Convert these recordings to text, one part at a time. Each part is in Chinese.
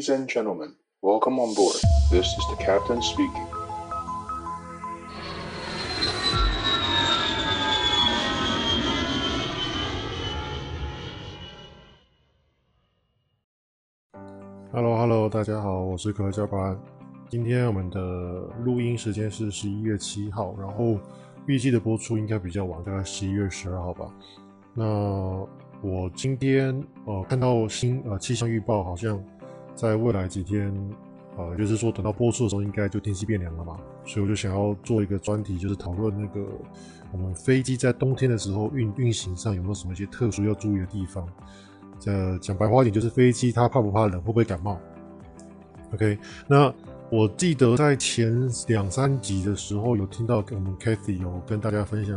Ladies and gentlemen, welcome on board. This is the captain speaking. Hello，Hello，大家好，我是可乐教官。今天我们的录音时间是十一月七号，然后预计的播出应该比较晚，大概十一月十二号吧。那我今天呃看到新呃气象预报，好像在未来几天，呃就是说等到播出的时候，应该就天气变凉了嘛。所以我就想要做一个专题，就是讨论那个我们飞机在冬天的时候运运行上有没有什么一些特殊要注意的地方。呃，讲白话一点，就是飞机它怕不怕冷，会不会感冒？OK，那。我记得在前两三集的时候，有听到我们 Cathy 有跟大家分享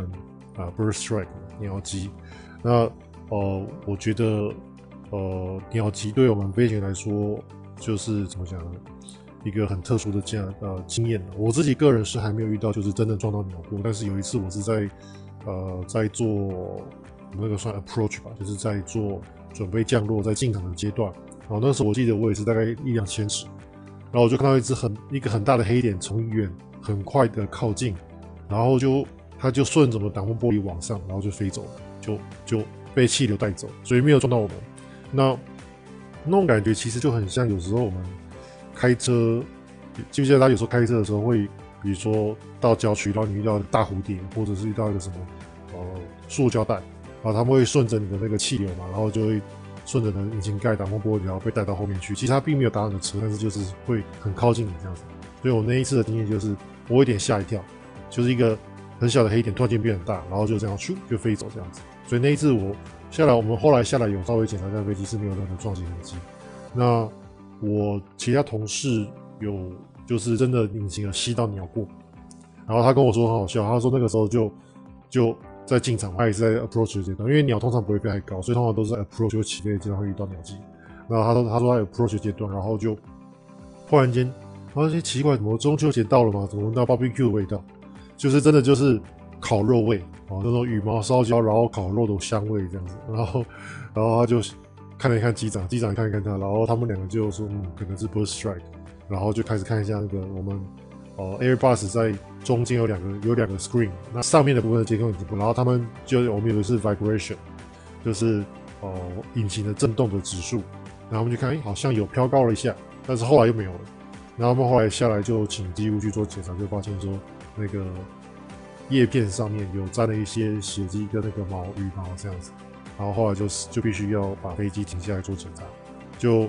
啊，Bird Strike 鸟击。那呃，我觉得呃，鸟击对我们飞行来说，就是怎么讲呢？一个很特殊的这样呃经验。我自己个人是还没有遇到，就是真的撞到鸟过。但是有一次，我是在呃在做那个算 approach 吧，就是在做准备降落，在进场的阶段。然后那时候我记得我也是大概一两千尺。然后我就看到一只很一个很大的黑点从远很快的靠近，然后就它就顺着我们挡风玻璃往上，然后就飞走了，就就被气流带走，所以没有撞到我们。那那种感觉其实就很像有时候我们开车，记不记得他有时候开车的时候会，比如说到郊区，然后你遇到大蝴蝶，或者是遇到一个什么呃塑胶袋，然后他们会顺着你的那个气流嘛，然后就会。顺着你的引擎盖、挡风玻璃，然后被带到后面去。其实它并没有打你的车，但是就是会很靠近你这样子。所以我那一次的经验就是，我有点吓一跳，就是一个很小的黑点突然间变很大，然后就这样咻就飞走这样子。所以那一次我下来，我们后来下来有稍微检查一下飞机是没有任何撞击痕迹。那我其他同事有就是真的隐形的吸到鸟过，然后他跟我说很好笑，他说那个时候就就。在进场，他也是在 approach 阶段，因为鸟通常不会飞太高，所以通常都是 approach 就起飞阶段会遇到鸟击。然后他说，他说他有 approach 阶段，然后就忽然间，发现奇怪，怎么中秋节到了吗？怎么闻到 barbecue 的味道？就是真的就是烤肉味哦，那种羽毛烧焦，然后烤肉的香味这样子。然后，然后他就看了一看机长，机长看一看他，然后他们两个就说，嗯，可能是 bird strike，然后就开始看一下那个我们。哦，Airbus 在中间有两个有两个 screen，那上面的部分的监控已经不，然后他们就我们有的是 vibration，就是哦、引擎的震动的指数，然后我们就看，哎，好像有飘高了一下，但是后来又没有了，然后我们后来下来就请机务去做检查，就发现说那个叶片上面有沾了一些血迹跟那个毛羽毛这样子，然后后来就是就必须要把飞机停下来做检查，就。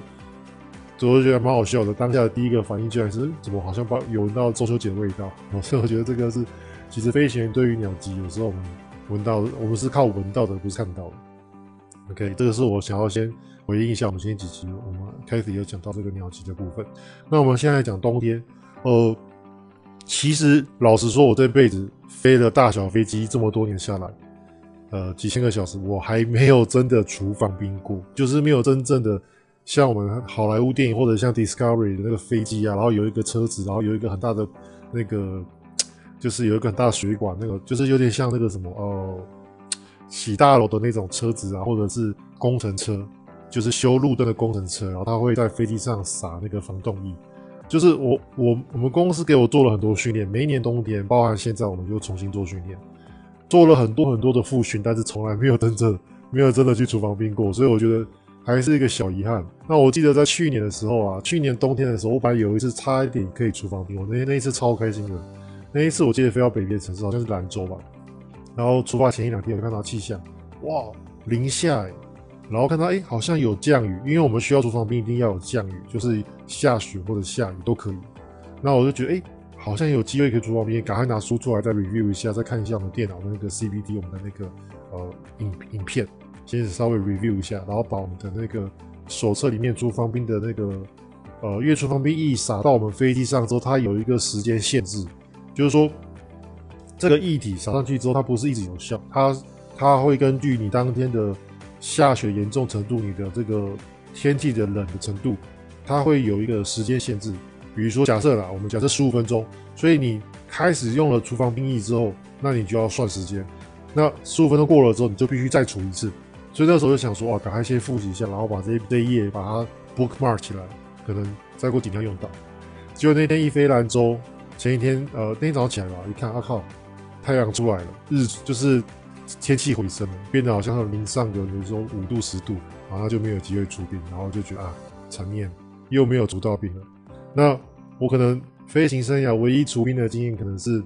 我就觉得蛮好笑的，当下的第一个反应居然是怎么好像把有闻到中秋节的味道，所以我觉得这个是其实飞行员对于鸟击有时候我们闻到，我们是靠闻到的，不是看到的。OK，这个是我想要先回应一下我们前几集我们开始有讲到这个鸟击的部分。那我们现在讲冬天，呃，其实老实说，我这辈子飞了大小飞机这么多年下来，呃，几千个小时，我还没有真的厨房冰过，就是没有真正的。像我们好莱坞电影或者像 Discovery 的那个飞机啊，然后有一个车子，然后有一个很大的那个，就是有一个很大的水管，那个就是有点像那个什么哦，起大楼的那种车子啊，或者是工程车，就是修路灯的工程车，然后它会在飞机上撒那个防冻液。就是我我我们公司给我做了很多训练，每一年冬天，包含现在，我们就重新做训练，做了很多很多的复训，但是从来没有真正没有真的去厨房冰过，所以我觉得。还是一个小遗憾。那我记得在去年的时候啊，去年冬天的时候，我本来有一次差一点可以厨房冰，我那那一次超开心的。那一次我记得飞到北边城市，好像是兰州吧。然后出发前一两天，我看到气象，哇，零下欸。然后看到哎，好像有降雨，因为我们需要厨房冰，一定要有降雨，就是下雪或者下雨都可以。那我就觉得哎，好像有机会可以厨房冰，赶快拿书出来再 review 一下，再看一下我们电脑的那个 CBD 我们的那个呃影影片。先稍微 review 一下，然后把我们的那个手册里面厨房冰的那个，呃，因为厨房冰一洒到我们飞机上之后，它有一个时间限制，就是说这个液体撒上去之后，它不是一直有效，它它会根据你当天的下雪严重程度，你的这个天气的冷的程度，它会有一个时间限制。比如说假设啦，我们假设十五分钟，所以你开始用了厨房冰液之后，那你就要算时间，那十五分钟过了之后，你就必须再储一次。所以那时候就想说，哇，赶快先复习一下，然后把这这一页把它 bookmark 起来，可能再过几天用到。结果那天一飞兰州，前一天呃那天早上起来吧，一看啊靠，太阳出来了，日就是天气回升了，变得好像零上个比如说五度十度，然后就没有机会出兵，然后就觉得啊残念，又没有足到兵了。那我可能飞行生涯唯一出兵的经验，可能是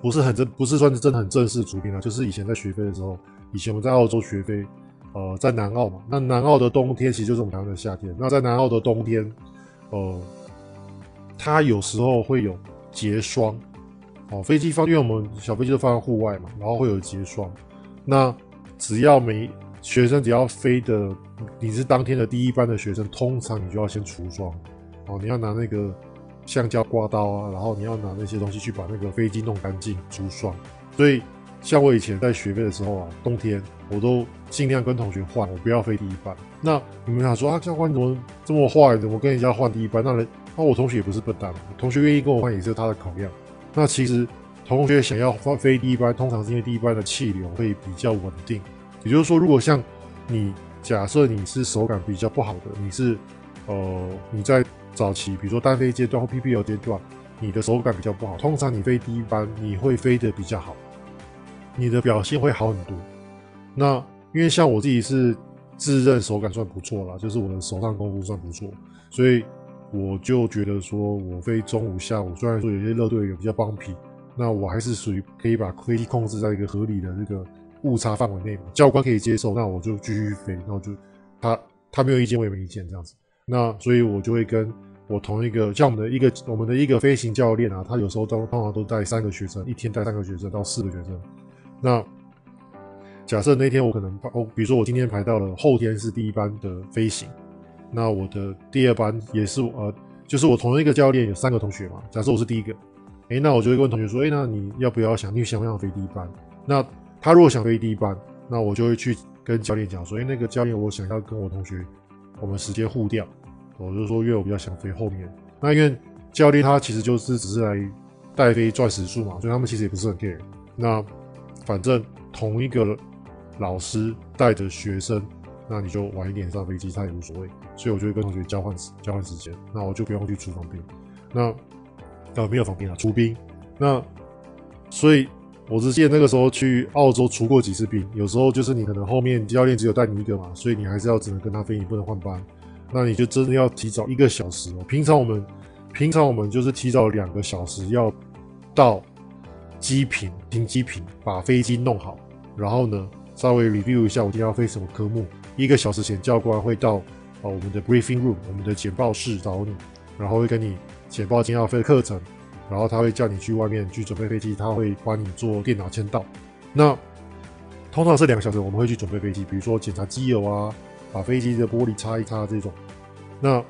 不是很正，不是算是真的很正式出兵啊，就是以前在学飞的时候，以前我们在澳洲学飞，呃，在南澳嘛，那南澳的冬天其实就是我们台湾的夏天。那在南澳的冬天，呃，它有时候会有结霜，哦，飞机放，因为我们小飞机都放在户外嘛，然后会有结霜。那只要每学生只要飞的，你是当天的第一班的学生，通常你就要先除霜，哦，你要拿那个橡胶刮刀啊，然后你要拿那些东西去把那个飞机弄干净除霜，所以。像我以前在学飞的时候啊，冬天我都尽量跟同学换，我不要飞第一班。那你们想说啊，教官怎么这么坏？怎么跟人家换第一班？那人那我同学也不是笨蛋，同学愿意跟我换也是他的考量。那其实同学想要飞第一班，通常是因为第一班的气流会比较稳定。也就是说，如果像你假设你是手感比较不好的，你是呃你在早期，比如说单飞阶段或 PPL 阶段，你的手感比较不好，通常你飞第一班你会飞得比较好。你的表现会好很多。那因为像我自己是自认手感算不错啦，就是我的手上功夫算不错，所以我就觉得说，我飞中午、下午，虽然说有些热队友比较帮皮，那我还是属于可以把飞机控制在一个合理的这个误差范围内嘛，教官可以接受，那我就继续飞，那我就他他没有意见，我也没意见这样子。那所以我就会跟我同一个像我们的一个我们的一个飞行教练啊，他有时候都通常都带三个学生，一天带三个学生到四个学生。那假设那天我可能哦，比如说我今天排到了后天是第一班的飞行，那我的第二班也是呃，就是我同一个教练有三个同学嘛。假设我是第一个，诶，那我就会问同学说，诶，那你要不要想，你想不想飞第一班？那他如果想飞第一班，那我就会去跟教练讲说，诶，那个教练我想要跟我同学我们时间互调，我就说因为我比较想飞后面。那因为教练他其实就是只是来带飞赚时数嘛，所以他们其实也不是很 care。那反正同一个老师带着学生，那你就晚一点上飞机，他也无所谓。所以我就会跟同学交换交换时间，那我就不用去出房兵。那呃没有房兵啊，出兵。那所以我只记得那个时候去澳洲出过几次兵，有时候就是你可能后面教练只有带你一个嘛，所以你还是要只能跟他飞，你不能换班。那你就真的要提早一个小时哦。平常我们平常我们就是提早两个小时要到。机坪停机坪，把飞机弄好，然后呢，稍微 review 一下我今天要飞什么科目。一个小时前，教官会到呃我们的 briefing room，我们的简报室找你，然后会跟你简报今要飞的课程，然后他会叫你去外面去准备飞机，他会帮你做电脑签到。那通常是两个小时，我们会去准备飞机，比如说检查机油啊，把飞机的玻璃擦一擦这种。那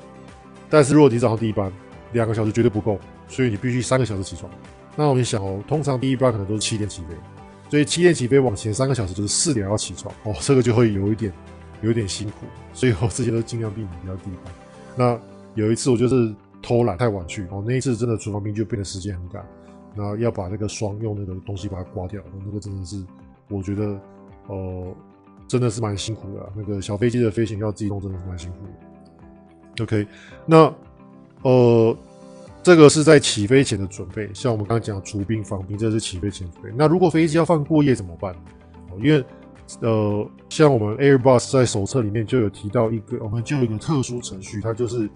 但是如果你早上第一班，两个小时绝对不够，所以你必须三个小时起床。那我们想哦，通常第一班可能都是七点起飞，所以七点起飞往前三个小时就是四点要起床哦，这个就会有一点有点辛苦，所以我这些都尽量避免比较第一班。那有一次我就是偷懒太晚去哦，那一次真的出房兵就变得时间很赶，那要把那个霜用那个东西把它刮掉，那个真的是我觉得呃真的是蛮辛苦的，那个小飞机的飞行要自己弄真的是蛮辛苦的。OK，那呃。这个是在起飞前的准备，像我们刚刚讲除冰防冰，这是起飞前准备。那如果飞机要放过夜怎么办？因为呃，像我们 Airbus 在手册里面就有提到一个，我们就有一个特殊程序，它就是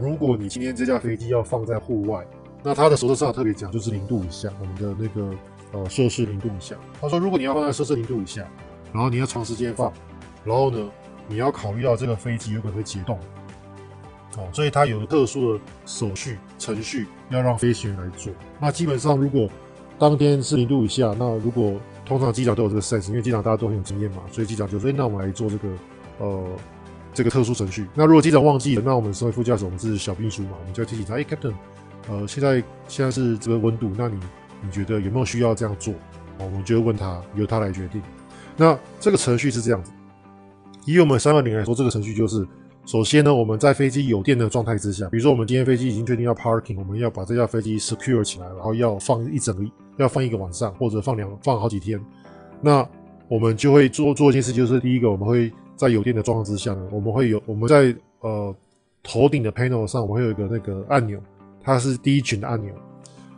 如果你今天这架飞机要放在户外，那它的手册上特别讲，就是零度以下，我们的那个呃摄氏零度以下。他说，如果你要放在摄氏零度以下，然后你要长时间放，然后呢，你要考虑到这个飞机有可能会解冻。哦，所以它有个特殊的手续程序要让飞行员来做。那基本上，如果当天是零度以下，那如果通常机长都有这个 sense，因为机长大家都很有经验嘛，所以机长就说：“哎，那我们来做这个呃这个特殊程序。”那如果机长忘记了，那我们身为副驾驶，我们是小兵书嘛，我们就要提醒他：“哎，Captain，呃，现在现在是这个温度，那你你觉得有没有需要这样做？”哦，我们就会问他，由他来决定。那这个程序是这样子，以我们三二零来说，这个程序就是。首先呢，我们在飞机有电的状态之下，比如说我们今天飞机已经确定要 parking，我们要把这架飞机 secure 起来，然后要放一整个，要放一个晚上，或者放两放好几天。那我们就会做做一件事，就是第一个，我们会在有电的状况之下呢，我们会有我们在呃头顶的 panel 上，我们会有一个那个按钮，它是第一群的按钮。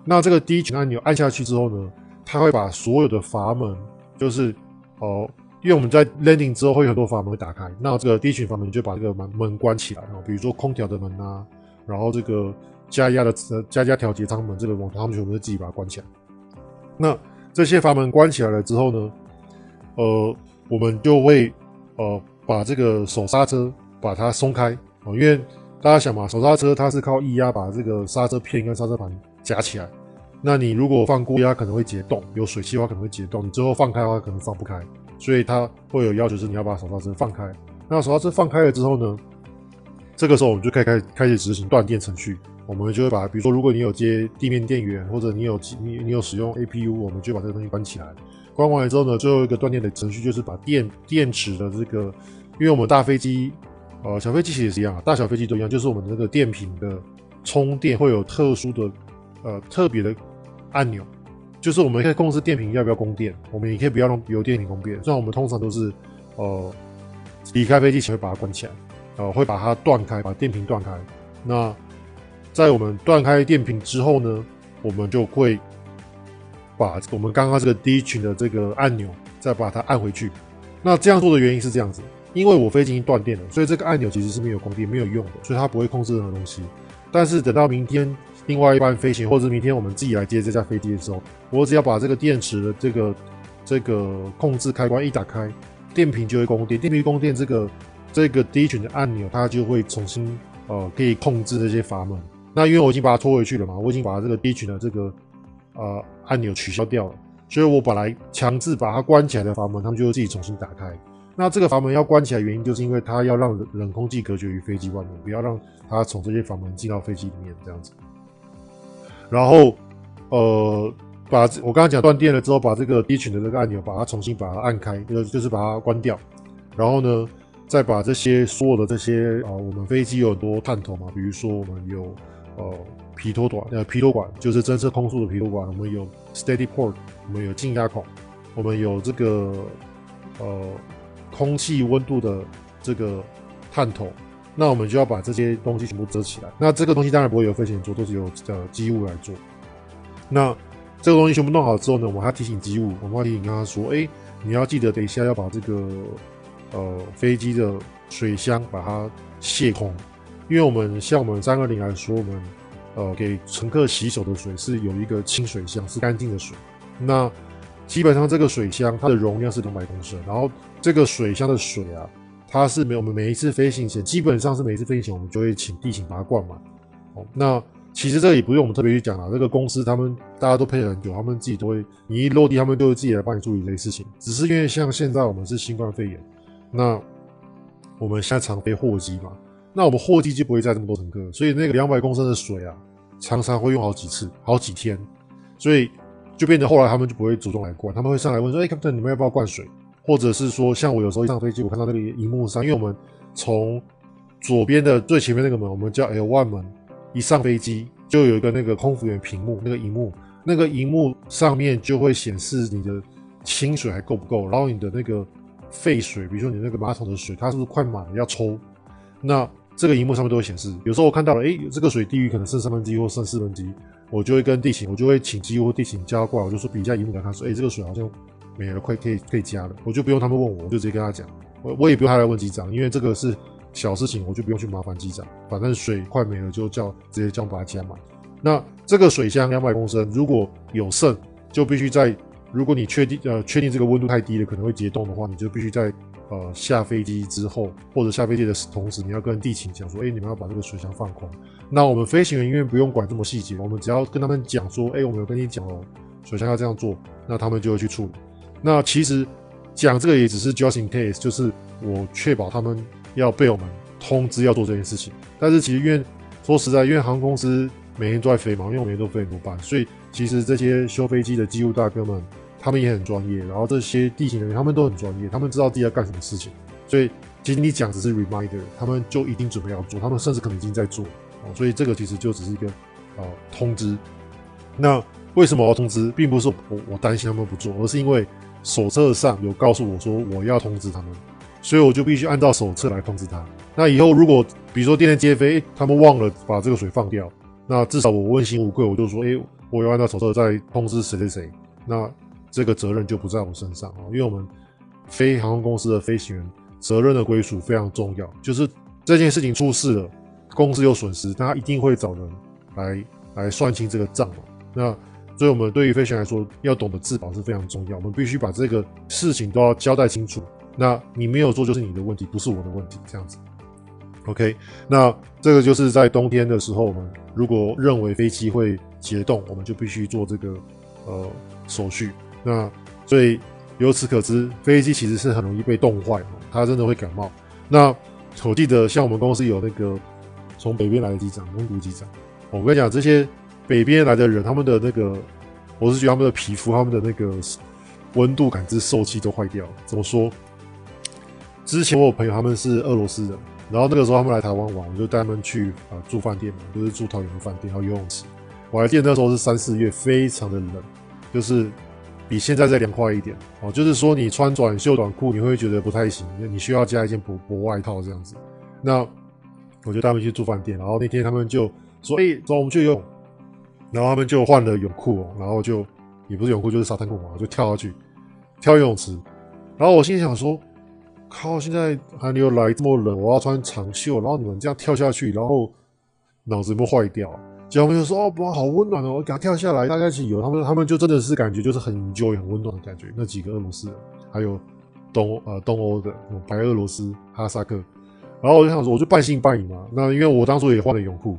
那这个第一群按钮按下去之后呢，它会把所有的阀门，就是哦、因为我们在 landing 之后会有很多阀门会打开，那这个第一群阀门就把这个门门关起来啊，比如说空调的门啊，然后这个加压的呃加压调节舱门这个门，他们全部都自己把它关起来。那这些阀门关起来了之后呢，呃，我们就会呃把这个手刹车把它松开哦，因为大家想嘛，手刹车它是靠液压把这个刹车片跟刹车盘夹起来。那你如果放过压可能会解冻，有水汽的话可能会解冻，你最后放开的话可能放不开，所以它会有要求是你要把手刹车放开。那手刹车放开了之后呢，这个时候我们就可以开开始执行断电程序。我们就会把，比如说，如果你有接地面电源，或者你有你你有使用 APU，我们就把这个东西关起来。关完之后呢，最后一个断电的程序就是把电电池的这个，因为我们大飞机，呃，小飞机其实也是一样啊，大小飞机都一样，就是我们的这个电瓶的充电会有特殊的，呃，特别的按钮，就是我们可以控制电瓶要不要供电，我们也可以不要让由电瓶供电。虽然我们通常都是，呃，离开飞机前会把它关起来，呃，会把它断开，把电瓶断开。那在我们断开电瓶之后呢，我们就会把我们刚刚这个第一群的这个按钮再把它按回去。那这样做的原因是这样子，因为我飞机已经断电了，所以这个按钮其实是没有供电、没有用的，所以它不会控制任何东西。但是等到明天另外一班飞行，或者明天我们自己来接这架飞机的时候，我只要把这个电池的这个这个控制开关一打开，电瓶就会供电。电瓶供电，这个这个第一群的按钮它就会重新呃可以控制这些阀门。那因为我已经把它拖回去了嘛，我已经把这个第一群的这个呃按钮取消掉了，所以我本来强制把它关起来的阀门，他们就会自己重新打开。那这个阀门要关起来，原因就是因为它要让冷空气隔绝于飞机外面，不要让它从这些阀门进到飞机里面这样子。然后呃，把我刚刚讲断电了之后，把这个第一群的这个按钮把它重新把它按开，就就是把它关掉。然后呢，再把这些所有的这些啊、我们飞机有很多探头嘛，比如说我们有。呃，皮托管，呃，皮托管就是侦测空速的皮托管。我们有 steady port，我们有静压孔，我们有这个呃空气温度的这个探头。那我们就要把这些东西全部遮起来。那这个东西当然不会由飞行员做，都是由呃机务来做。那这个东西全部弄好之后呢，我们还提醒机务，我们要提醒跟他说，哎，你要记得等一下要把这个呃飞机的水箱把它卸空。因为我们像我们三二零来说，我们呃给乘客洗手的水是有一个清水箱，是干净的水。那基本上这个水箱它的容量是两百公升，然后这个水箱的水啊，它是每我们每一次飞行前，基本上是每一次飞行前我们就会请地勤把它灌满。哦，那其实这里不用我们特别去讲了，这个公司他们大家都配了很久，他们自己都会，你一落地他们都会自己来帮你处理这些事情。只是因为像现在我们是新冠肺炎，那我们现在常飞货机嘛。那我们货机就不会载这么多乘客，所以那个两百公升的水啊，常常会用好几次、好几天，所以就变得后来他们就不会主动来灌，他们会上来问说：“哎，Captain，你们要不要灌水？”或者是说，像我有时候一上飞机，我看到那个荧幕上，因为我们从左边的最前面那个门，我们叫 L1 门，一上飞机就有一个那个空服员屏幕，那个荧幕，那个荧幕上面就会显示你的清水还够不够，然后你的那个废水，比如说你那个马桶的水，它是不是快满了要抽？那这个荧幕上面都会显示，有时候我看到了，哎，这个水低于可能剩三分之一或剩四分之一，我就会跟地勤，我就会请机务或地勤加过来，我就说比一下荧幕给他说，哎，这个水好像没了，快可以可以加了，我就不用他们问我，我就直接跟他讲，我我也不用他来问机长，因为这个是小事情，我就不用去麻烦机长，反正水快没了就叫直接叫把它加满。那这个水箱两百公升，如果有剩，就必须在，如果你确定呃确定这个温度太低了，可能会结冻的话，你就必须在。呃，下飞机之后，或者下飞机的同时，你要跟地勤讲说，哎，你们要把这个水箱放空。那我们飞行员因为不用管这么细节，我们只要跟他们讲说，哎，我们有跟你讲哦，水箱要这样做，那他们就会去处理。那其实讲这个也只是 just in case，就是我确保他们要被我们通知要做这件事情。但是其实因为说实在，因为航空公司每天都在飞嘛，因为我每天都飞很多班，所以其实这些修飞机的机务大哥们。他们也很专业，然后这些地勤人员他们都很专业，他们知道自己要干什么事情，所以其实你讲只是 reminder，他们就一定准备要做，他们甚至可能已经在做，所以这个其实就只是一个呃通知。那为什么我要通知，并不是我我担心他们不做，而是因为手册上有告诉我说我要通知他们，所以我就必须按照手册来通知他。那以后如果比如说电电接飞，他们忘了把这个水放掉，那至少我问心无愧，我就说，哎，我要按照手册再通知谁谁谁，那这个责任就不在我身上啊，因为我们飞航空公司的飞行员责任的归属非常重要，就是这件事情出事了，公司有损失，他一定会找人来来算清这个账嘛。那所以我们对于飞行员来说，要懂得自保是非常重要，我们必须把这个事情都要交代清楚。那你没有做就是你的问题，不是我的问题，这样子。OK，那这个就是在冬天的时候，我们如果认为飞机会结冻，我们就必须做这个呃手续。那所以由此可知，飞机其实是很容易被冻坏，它真的会感冒。那我记得像我们公司有那个从北边来的机长，蒙古机长，我跟你讲，这些北边来的人，他们的那个，我是觉得他们的皮肤、他们的那个温度感知受器都坏掉了。怎么说？之前我有朋友他们是俄罗斯人。然后那个时候他们来台湾玩，我就带他们去啊、住饭店嘛，就是住桃园的饭店，还有游泳池。我还记得那时候是三四月，非常的冷，就是比现在再凉快一点哦。就是说你穿短袖短裤，你会觉得不太行，你需要加一件薄薄外套这样子。那我就带他们去住饭店，然后那天他们就说：“哎、欸，走，我们去游泳。”然后他们就换了泳裤哦，然后就也不是泳裤，就是沙滩裤嘛，就跳下去跳游泳池。然后我心里想说。靠！现在寒流来这么冷，我要穿长袖，然后你们这样跳下去，然后脑子有没有坏掉？小朋友说：“哦，不，好温暖哦！”我给他跳下来，大家一起游，他们他们就真的是感觉就是很 enjoy 很温暖的感觉。那几个俄罗斯人，还有东呃东欧的白俄罗斯、哈萨克，然后我就想说，我就半信半疑嘛。那因为我当初也换了泳裤，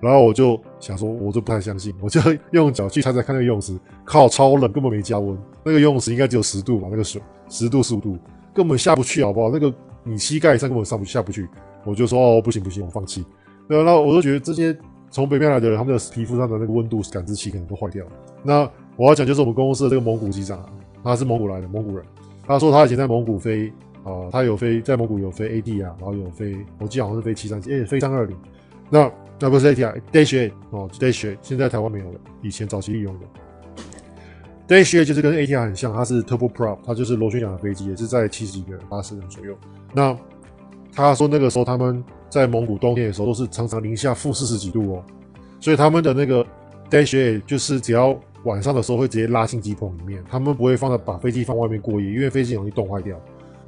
然后我就想说，我就不太相信，我就用脚去踩踩看那个游泳池，靠，超冷，根本没加温。那个游泳池应该只有十度吧？那个水十度十五度。根本下不去，好不好？那个你膝盖以上根本上不下不去。我就说哦，不行不行，我放弃。对，那我都觉得这些从北边来的人，他们的皮肤上的那个温度感知器可能都坏掉了。那我要讲就是我们公司的这个蒙古机长，他是蒙古来的蒙古人。他说他以前在蒙古飞啊、他有飞在蒙古有飞 A D 啊，然后有飞，我记得好像是飞七三七，哎，飞三二零。那那不是 AT 啊，Dash A 哦，Dash A，现在台湾没有了，以前早期利用的。Dash 就是跟 ATR 很像，它是 Turboprop，它就是螺旋桨的飞机，也是在七十几个人、八十人左右。那他说那个时候他们在蒙古冬天的时候都是常常零下负四十几度哦，所以他们的那个 Dash 就是只要晚上的时候会直接拉进机棚里面，他们不会放在把飞机放外面过夜，因为飞机容易冻坏掉。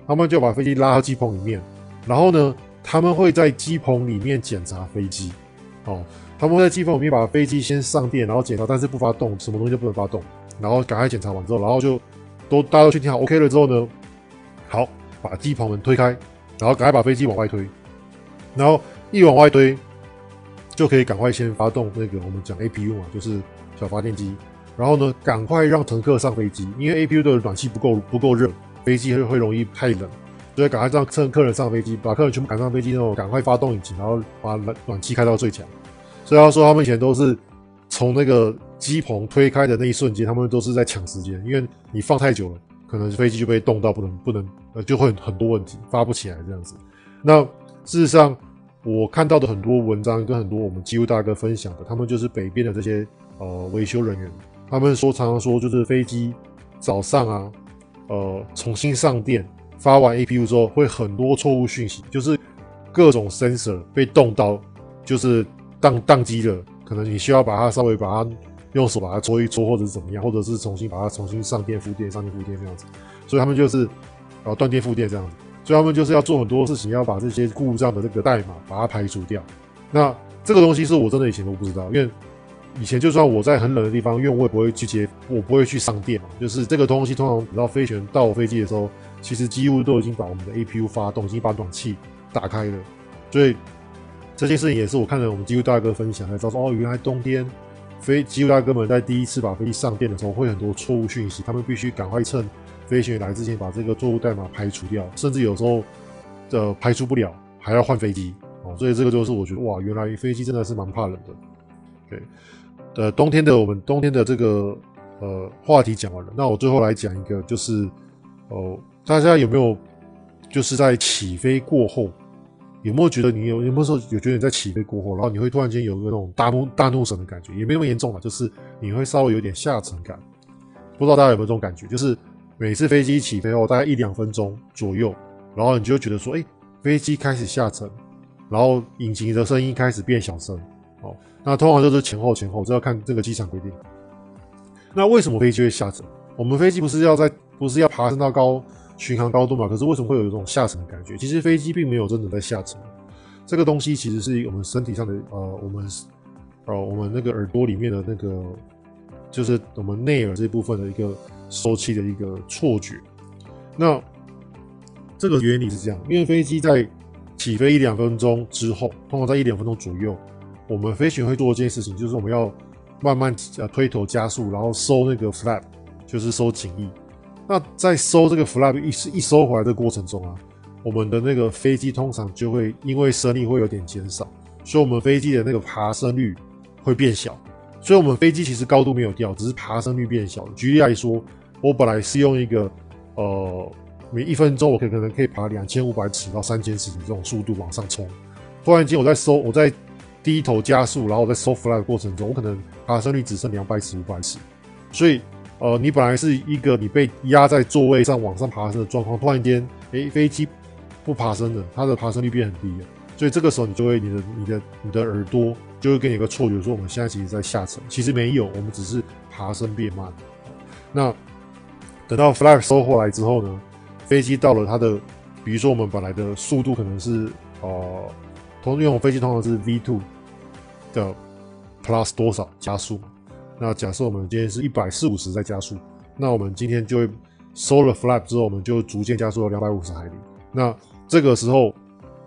他们就把飞机拉到机棚里面，然后呢，他们会在机棚里面检查飞机。哦，他们会在机棚里面把飞机先上电，然后检查，但是不发动，什么东西都不能发动。然后赶快检查完之后，然后就都大家都确定好 OK 了之后呢，好，把机棚门推开，然后赶快把飞机往外推，然后一往外推，就可以赶快先发动那个我们讲 APU 嘛，就是小发电机。然后呢，赶快让乘客上飞机，因为 APU 的暖气不够不够热，飞机会会容易太冷，所以赶快让趁客人上飞机，把客人全部赶上飞机之后，赶快发动引擎，然后把暖暖气开到最强。所以他说他们以前都是从那个。机棚推开的那一瞬间，他们都是在抢时间，因为你放太久了，可能飞机就被冻到不能不能，呃，就会很多问题发不起来这样子。那事实上，我看到的很多文章跟很多我们机务大哥分享的，他们就是北边的这些呃维修人员，他们说常常说就是飞机早上啊，呃重新上电发完 APU 之后，会很多错误讯息，就是各种 sensor 被冻到，就是宕宕机了，可能你需要把它稍微把它。用手把它搓一搓，或者是怎么样，或者是重新把它重新上电、复电、上电、复电这样子，所以他们就是呃断电、复电这样子，所以他们就是要做很多事情，要把这些故障的这个代码把它排除掉。那这个东西是我真的以前都不知道，因为以前就算我在很冷的地方，因为我也不会去接，我不会去上电嘛。就是这个东西通常等到飞行员到飞机的时候，其实几乎都已经把我们的 APU 发动，已经把暖气打开了。所以这件事情也是我看了我们机务大哥分享才知道说，哦，原来冬天。飞机务大哥们在第一次把飞机上电的时候，会很多错误讯息，他们必须赶快趁飞行员来之前把这个错误代码排除掉，甚至有时候呃排除不了，还要换飞机哦。所以这个就是我觉得哇，原来飞机真的是蛮怕冷的。对，呃，冬天的我们冬天的这个呃话题讲完了，那我最后来讲一个，就是哦、大家有没有就是在起飞过后？有没有觉得你有有没有时候有觉得你在起飞过后，然后你会突然间有个那种大怒大怒神的感觉，也没那么严重吧，就是你会稍微有点下沉感。不知道大家有没有这种感觉？就是每次飞机起飞后大概一两分钟左右，然后你就觉得说，哎，飞机开始下沉，然后引擎的声音开始变小声。哦，那通常就是前后前后，这要看这个机场规定。那为什么飞机会下沉？我们飞机不是要在不是要爬升到高巡航高度嘛？可是为什么会有一种下沉的感觉？其实飞机并没有真的在下沉。这个东西其实是我们身体上的呃，我们呃，我们那个耳朵里面的那个，就是我们内耳这部分的一个收气的一个错觉。那这个原理是这样，因为飞机在起飞一两分钟之后，通常在一两分钟左右。我们飞行会做一件事情，就是我们要慢慢呃推头加速，然后收那个 flap，就是收襟翼。那在收这个 flap 一一收回来的过程中啊，我们的那个飞机通常就会因为升力会有点减少，所以我们飞机的那个爬升率会变小。所以我们飞机其实高度没有掉，只是爬升率变小。举例来说，我本来是用一个呃每一分钟我可可能可以爬两千五百尺到三千尺的这种速度往上冲，突然间我在收我在低头加速，然后我在收 flap 的过程中，我可能爬升率只剩两百尺、五百尺，所以，呃，你本来是一个你被压在座位上往上爬升的状况，突然间，诶，飞机不爬升了，它的爬升率变很低了，所以这个时候你就会，你的、你的、你的耳朵就会给你一个错觉，说我们现在其实在下沉，其实没有，我们只是爬升变慢。那等到 flap 收回来之后呢，飞机到了它的，比如说我们本来的速度可能是，呃。通用飞机通常是 V2 的 plus 多少加速？那假设我们今天是一百四五十在加速，那我们今天就会收了 flap 之后，我们就逐渐加速到两百五十海里。那这个时候，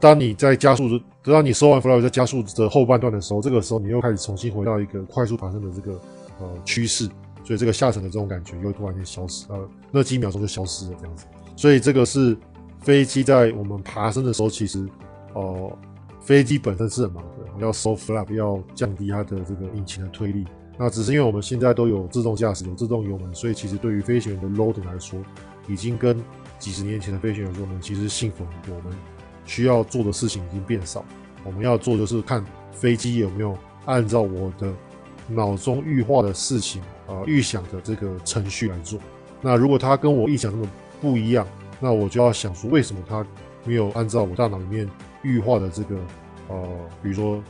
当你在加速，等到你收完 flap 在加速的后半段的时候，这个时候你又开始重新回到一个快速爬升的这个呃趋势，所以这个下沉的这种感觉又突然间消失，呃，那几秒钟就消失了这样子。所以这个是飞机在我们爬升的时候，其实呃。飞机本身是很忙的，要收 flap，要降低它的这个引擎的推力。那只是因为我们现在都有自动驾驶，有自动油门，所以其实对于飞行员的 loading 来说，已经跟几十年前的飞行员说我们，其实幸福很多。我们需要做的事情已经变少，我们要做就是看飞机有没有按照我的脑中预化的事情啊，呃，预想的这个程序来做。那如果它跟我预想那么不一样，那我就要想说，为什么它没有按照我大脑里面预化的这个，呃，比如说，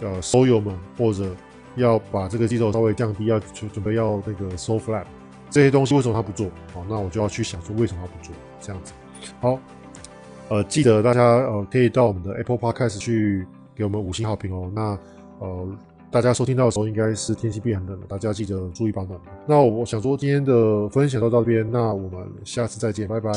呃，收油门或者要把这个机头稍微降低，要准准备要那个收 flap 这些东西，为什么他不做？好，那我就要去想说为什么他不做这样子。好，呃，记得大家呃可以到我们的 Apple Podcast 去给我们五星好评哦。那呃，大家收听到的时候应该是天气变很冷了，大家记得注意保暖。那我想说今天的分享就到这边，那我们下次再见，拜拜。